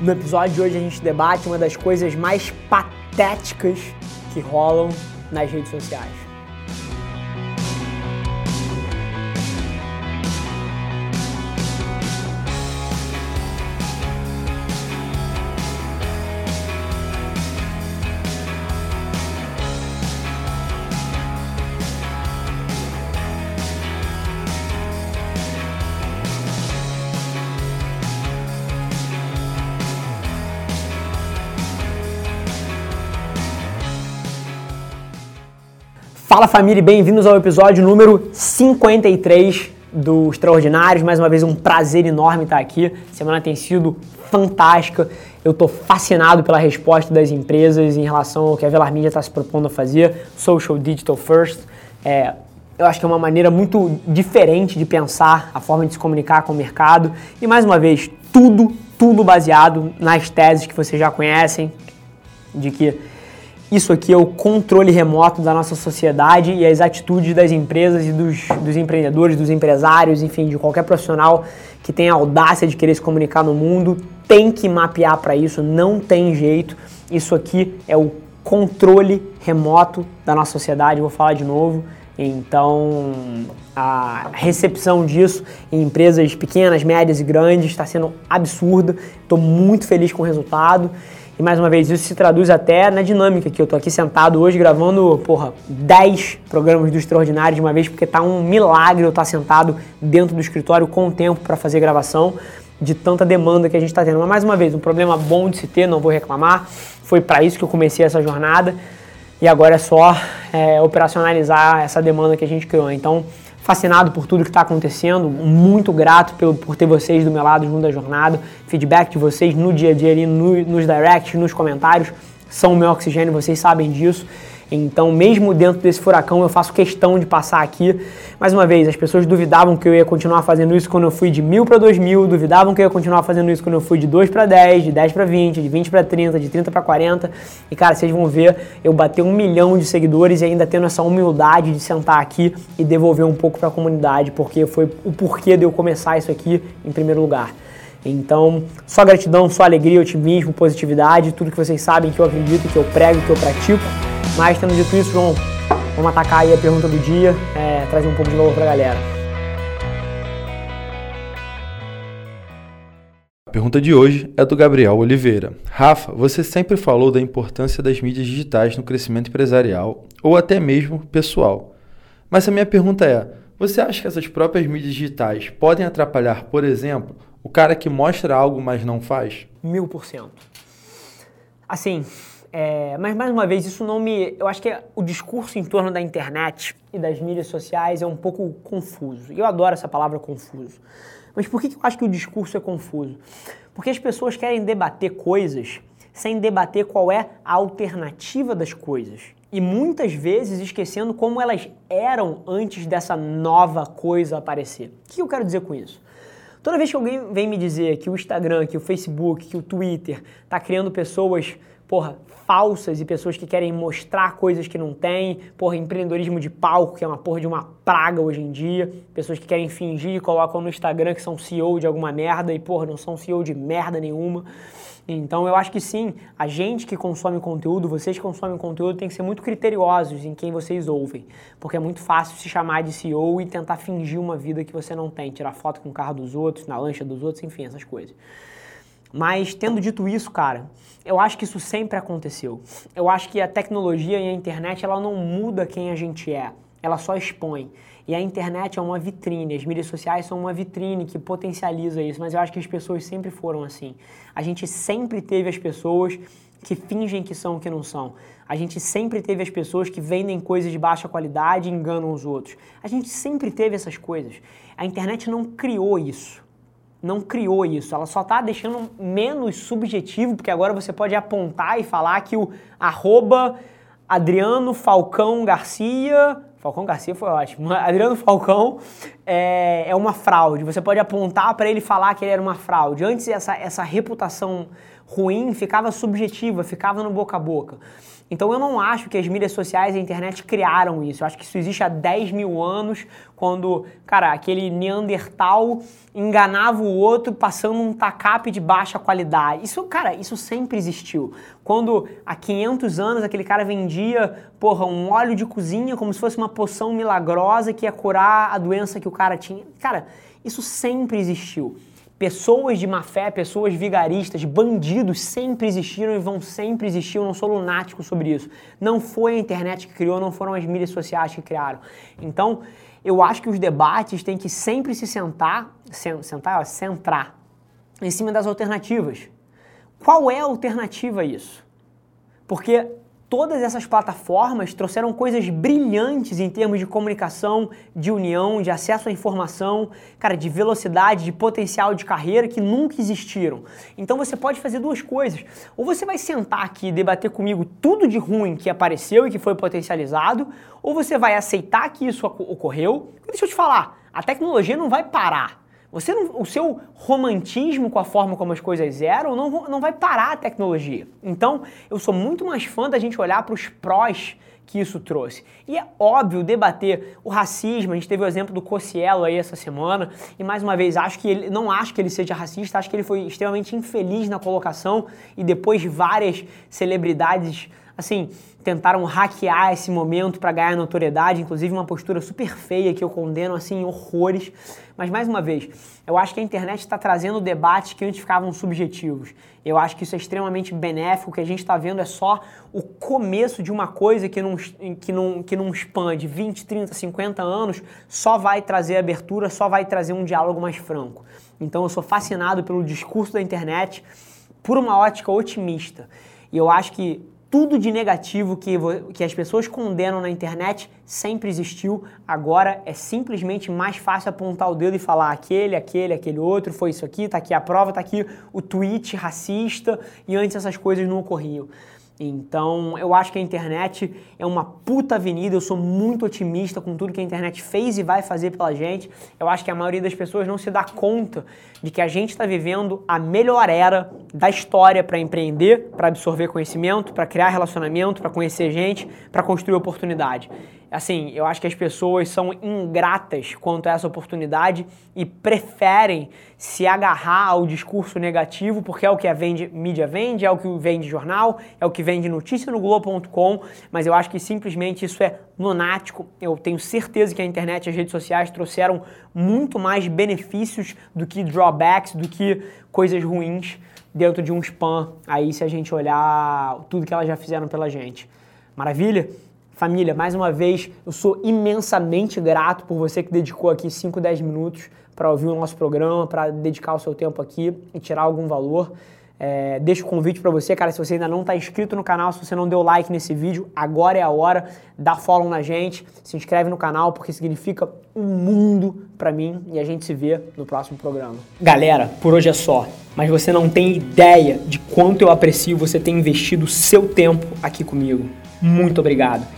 No episódio de hoje a gente debate uma das coisas mais patéticas que rolam nas redes sociais. Fala família, bem-vindos ao episódio número 53 do Extraordinários. Mais uma vez um prazer enorme estar aqui. A semana tem sido fantástica. Eu estou fascinado pela resposta das empresas em relação ao que a Velar Media está se propondo a fazer, Social Digital First. É, eu acho que é uma maneira muito diferente de pensar a forma de se comunicar com o mercado. E mais uma vez, tudo, tudo baseado nas teses que vocês já conhecem, de que isso aqui é o controle remoto da nossa sociedade e as atitudes das empresas e dos, dos empreendedores, dos empresários, enfim, de qualquer profissional que tenha a audácia de querer se comunicar no mundo, tem que mapear para isso, não tem jeito. Isso aqui é o controle remoto da nossa sociedade, vou falar de novo. Então, a recepção disso em empresas pequenas, médias e grandes está sendo absurda. Estou muito feliz com o resultado. E mais uma vez, isso se traduz até na dinâmica que eu tô aqui sentado hoje gravando, porra, 10 programas do Extraordinário de uma vez, porque tá um milagre eu estar tá sentado dentro do escritório com tempo para fazer gravação de tanta demanda que a gente está tendo. Mas mais uma vez, um problema bom de se ter, não vou reclamar. Foi para isso que eu comecei essa jornada e agora é só é, operacionalizar essa demanda que a gente criou. Então, fascinado por tudo que está acontecendo, muito grato pelo, por ter vocês do meu lado junto da jornada, feedback de vocês no dia a dia ali, no, nos directs, nos comentários, são o meu oxigênio, vocês sabem disso. Então, mesmo dentro desse furacão, eu faço questão de passar aqui. Mais uma vez, as pessoas duvidavam que eu ia continuar fazendo isso quando eu fui de mil para dois mil, duvidavam que eu ia continuar fazendo isso quando eu fui de 2 para 10, de 10 para 20, de 20 para 30, de 30 para 40. E cara, vocês vão ver eu bater um milhão de seguidores e ainda tendo essa humildade de sentar aqui e devolver um pouco para a comunidade, porque foi o porquê de eu começar isso aqui em primeiro lugar. Então, só gratidão, só alegria, otimismo, positividade, tudo que vocês sabem que eu acredito, que eu prego, que eu pratico. Mas, tendo dito isso, João, vamos atacar aí a pergunta do dia, é, trazer um pouco de valor para a galera. A pergunta de hoje é do Gabriel Oliveira. Rafa, você sempre falou da importância das mídias digitais no crescimento empresarial ou até mesmo pessoal. Mas a minha pergunta é: você acha que essas próprias mídias digitais podem atrapalhar, por exemplo, o cara que mostra algo, mas não faz? Mil por cento. Assim, é, mas mais uma vez, isso não me. Eu acho que o discurso em torno da internet e das mídias sociais é um pouco confuso. Eu adoro essa palavra confuso. Mas por que eu acho que o discurso é confuso? Porque as pessoas querem debater coisas sem debater qual é a alternativa das coisas. E muitas vezes esquecendo como elas eram antes dessa nova coisa aparecer. O que eu quero dizer com isso? Toda vez que alguém vem me dizer que o Instagram, que o Facebook, que o Twitter está criando pessoas porra, falsas e pessoas que querem mostrar coisas que não têm, porra, empreendedorismo de palco, que é uma porra de uma praga hoje em dia, pessoas que querem fingir e colocam no Instagram que são CEO de alguma merda e, porra, não são CEO de merda nenhuma. Então eu acho que sim, a gente que consome conteúdo, vocês que consomem conteúdo, tem que ser muito criteriosos em quem vocês ouvem. Porque é muito fácil se chamar de CEO e tentar fingir uma vida que você não tem, tirar foto com o carro dos outros, na lancha dos outros, enfim, essas coisas. Mas tendo dito isso, cara, eu acho que isso sempre aconteceu. Eu acho que a tecnologia e a internet ela não muda quem a gente é, ela só expõe. E a internet é uma vitrine, as mídias sociais são uma vitrine que potencializa isso, mas eu acho que as pessoas sempre foram assim. A gente sempre teve as pessoas que fingem que são o que não são. A gente sempre teve as pessoas que vendem coisas de baixa qualidade e enganam os outros. A gente sempre teve essas coisas. A internet não criou isso não criou isso, ela só está deixando menos subjetivo, porque agora você pode apontar e falar que o arroba Adriano Falcão Garcia. Falcão Garcia foi ótimo. Adriano Falcão é, é uma fraude. Você pode apontar para ele falar que ele era uma fraude. Antes essa, essa reputação ruim ficava subjetiva, ficava no boca a boca. Então eu não acho que as mídias sociais e a internet criaram isso. Eu acho que isso existe há 10 mil anos, quando, cara, aquele Neandertal enganava o outro passando um tacape de baixa qualidade. Isso, cara, isso sempre existiu. Quando há 500 anos aquele cara vendia, porra, um óleo de cozinha como se fosse uma poção milagrosa que ia curar a doença que o cara tinha. Cara, isso sempre existiu. Pessoas de má fé, pessoas vigaristas, bandidos sempre existiram e vão sempre existir. Eu não sou lunático sobre isso. Não foi a internet que criou, não foram as mídias sociais que criaram. Então, eu acho que os debates têm que sempre se sentar, sentar, ó, centrar em cima das alternativas. Qual é a alternativa a isso? Porque todas essas plataformas trouxeram coisas brilhantes em termos de comunicação, de união, de acesso à informação, cara, de velocidade, de potencial de carreira que nunca existiram. Então você pode fazer duas coisas. Ou você vai sentar aqui e debater comigo tudo de ruim que apareceu e que foi potencializado, ou você vai aceitar que isso ocorreu. Deixa eu te falar, a tecnologia não vai parar. Você não, o seu romantismo com a forma como as coisas eram não, não vai parar a tecnologia. Então, eu sou muito mais fã da gente olhar para os prós que isso trouxe. E é óbvio debater o racismo, a gente teve o exemplo do Cossielo aí essa semana, e mais uma vez, acho que ele, não acho que ele seja racista, acho que ele foi extremamente infeliz na colocação e depois de várias celebridades assim, tentaram hackear esse momento para ganhar notoriedade, inclusive uma postura super feia que eu condeno assim horrores. Mas mais uma vez, eu acho que a internet está trazendo debates que antes ficavam subjetivos. Eu acho que isso é extremamente benéfico. O que a gente está vendo é só o começo de uma coisa que num, que, num, que num span de 20, 30, 50 anos só vai trazer abertura, só vai trazer um diálogo mais franco. Então eu sou fascinado pelo discurso da internet por uma ótica otimista. E eu acho que tudo de negativo que, que as pessoas condenam na internet sempre existiu. Agora é simplesmente mais fácil apontar o dedo e falar aquele, aquele, aquele outro, foi isso aqui, tá aqui a prova, tá aqui o tweet racista e antes essas coisas não ocorriam. Então, eu acho que a internet é uma puta avenida. Eu sou muito otimista com tudo que a internet fez e vai fazer pela gente. Eu acho que a maioria das pessoas não se dá conta de que a gente está vivendo a melhor era da história para empreender, para absorver conhecimento, para criar relacionamento, para conhecer gente, para construir oportunidade assim, eu acho que as pessoas são ingratas quanto a essa oportunidade e preferem se agarrar ao discurso negativo, porque é o que a vende, mídia vende, é o que vende jornal, é o que vende notícia no Globo.com, mas eu acho que simplesmente isso é lunático. Eu tenho certeza que a internet e as redes sociais trouxeram muito mais benefícios do que drawbacks, do que coisas ruins dentro de um spam, aí se a gente olhar tudo que elas já fizeram pela gente. Maravilha? Família, mais uma vez, eu sou imensamente grato por você que dedicou aqui 5, 10 minutos para ouvir o nosso programa, para dedicar o seu tempo aqui e tirar algum valor. É, deixo o convite para você, cara, se você ainda não está inscrito no canal, se você não deu like nesse vídeo, agora é a hora, dá follow na gente, se inscreve no canal, porque significa um mundo para mim e a gente se vê no próximo programa. Galera, por hoje é só, mas você não tem ideia de quanto eu aprecio você ter investido seu tempo aqui comigo. Muito obrigado.